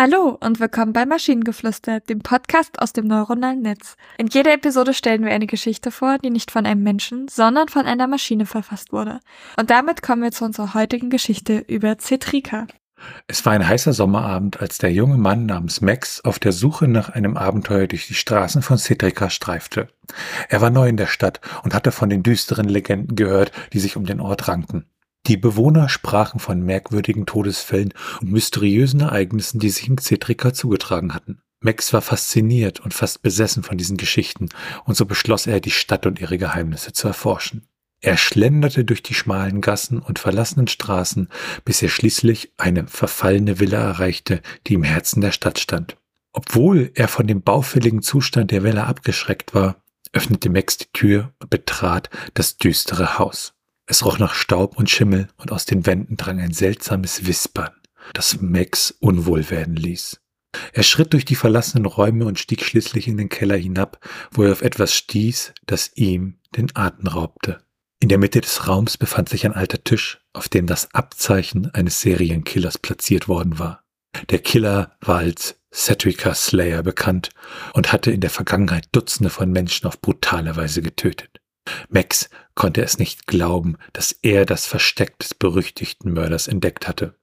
Hallo und willkommen bei Maschinengeflüster, dem Podcast aus dem neuronalen Netz. In jeder Episode stellen wir eine Geschichte vor, die nicht von einem Menschen, sondern von einer Maschine verfasst wurde. Und damit kommen wir zu unserer heutigen Geschichte über Cetrika. Es war ein heißer Sommerabend, als der junge Mann namens Max auf der Suche nach einem Abenteuer durch die Straßen von Cetrika streifte. Er war neu in der Stadt und hatte von den düsteren Legenden gehört, die sich um den Ort rankten. Die Bewohner sprachen von merkwürdigen Todesfällen und mysteriösen Ereignissen, die sich in Cetrika zugetragen hatten. Max war fasziniert und fast besessen von diesen Geschichten, und so beschloss er, die Stadt und ihre Geheimnisse zu erforschen. Er schlenderte durch die schmalen Gassen und verlassenen Straßen, bis er schließlich eine verfallene Villa erreichte, die im Herzen der Stadt stand. Obwohl er von dem baufälligen Zustand der Villa abgeschreckt war, öffnete Max die Tür und betrat das düstere Haus. Es roch nach Staub und Schimmel und aus den Wänden drang ein seltsames Wispern, das Max unwohl werden ließ. Er schritt durch die verlassenen Räume und stieg schließlich in den Keller hinab, wo er auf etwas stieß, das ihm den Atem raubte. In der Mitte des Raums befand sich ein alter Tisch, auf dem das Abzeichen eines Serienkillers platziert worden war. Der Killer war als Cetrica Slayer bekannt und hatte in der Vergangenheit Dutzende von Menschen auf brutale Weise getötet. Max konnte es nicht glauben, dass er das Versteck des berüchtigten Mörders entdeckt hatte.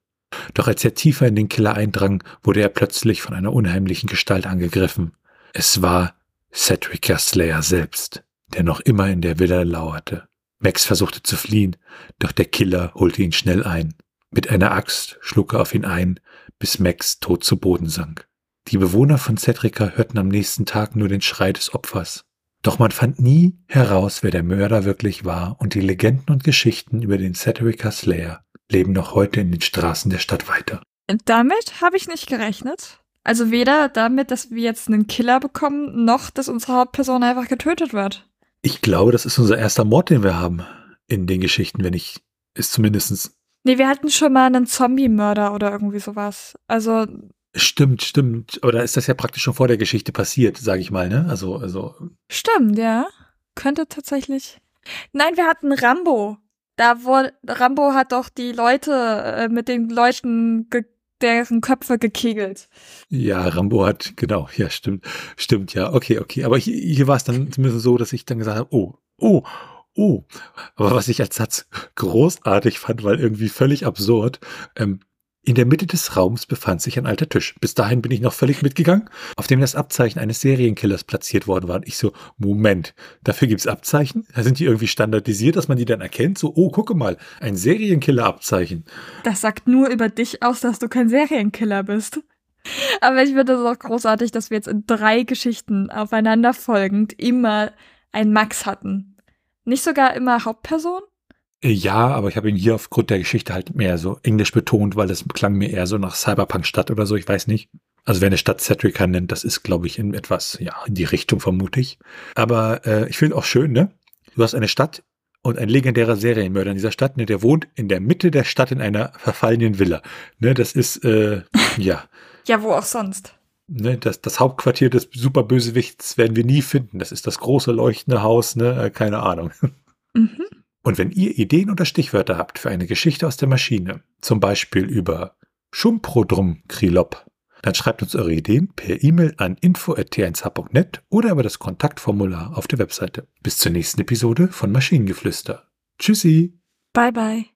Doch als er tiefer in den Killer eindrang, wurde er plötzlich von einer unheimlichen Gestalt angegriffen. Es war Cedrica Slayer selbst, der noch immer in der Villa lauerte. Max versuchte zu fliehen, doch der Killer holte ihn schnell ein. Mit einer Axt schlug er auf ihn ein, bis Max tot zu Boden sank. Die Bewohner von Cedrica hörten am nächsten Tag nur den Schrei des Opfers. Doch man fand nie heraus, wer der Mörder wirklich war, und die Legenden und Geschichten über den Ceterica Slayer leben noch heute in den Straßen der Stadt weiter. Damit habe ich nicht gerechnet. Also weder damit, dass wir jetzt einen Killer bekommen, noch dass unsere Hauptperson einfach getötet wird. Ich glaube, das ist unser erster Mord, den wir haben in den Geschichten, wenn ich es zumindestens. Nee, wir hatten schon mal einen Zombie-Mörder oder irgendwie sowas. Also Stimmt, stimmt. Aber da ist das ja praktisch schon vor der Geschichte passiert, sage ich mal, ne? Also, also. Stimmt, ja. Könnte tatsächlich. Nein, wir hatten Rambo. Da wurde Rambo hat doch die Leute äh, mit den Leuten deren Köpfe gekegelt. Ja, Rambo hat, genau, ja, stimmt. Stimmt, ja, okay, okay. Aber hier, hier war es dann zumindest so, dass ich dann gesagt habe, oh, oh, oh. Aber was ich als Satz großartig fand, weil irgendwie völlig absurd, ähm, in der Mitte des Raums befand sich ein alter Tisch. Bis dahin bin ich noch völlig mitgegangen, auf dem das Abzeichen eines Serienkillers platziert worden war. Und ich so, Moment, dafür gibt's Abzeichen? Da sind die irgendwie standardisiert, dass man die dann erkennt? So, oh, gucke mal, ein Serienkiller-Abzeichen. Das sagt nur über dich aus, dass du kein Serienkiller bist. Aber ich finde es auch großartig, dass wir jetzt in drei Geschichten aufeinander folgend immer ein Max hatten. Nicht sogar immer Hauptperson? Ja, aber ich habe ihn hier aufgrund der Geschichte halt mehr so englisch betont, weil das klang mir eher so nach Cyberpunk-Stadt oder so, ich weiß nicht. Also wer eine Stadt Cetrica nennt, das ist, glaube ich, in etwas, ja, in die Richtung vermute ich. Aber äh, ich finde auch schön, ne? Du hast eine Stadt und ein legendärer Serienmörder in dieser Stadt, ne, der wohnt in der Mitte der Stadt in einer verfallenen Villa. Ne, das ist, äh, ja. ja, wo auch sonst. Ne, das, das Hauptquartier des Superbösewichts werden wir nie finden. Das ist das große leuchtende Haus, ne, äh, keine Ahnung. Mhm. Und wenn ihr Ideen oder Stichwörter habt für eine Geschichte aus der Maschine, zum Beispiel über Schumprodrum Krilop, dann schreibt uns eure Ideen per E-Mail an info.t1h.net oder über das Kontaktformular auf der Webseite. Bis zur nächsten Episode von Maschinengeflüster. Tschüssi. Bye bye.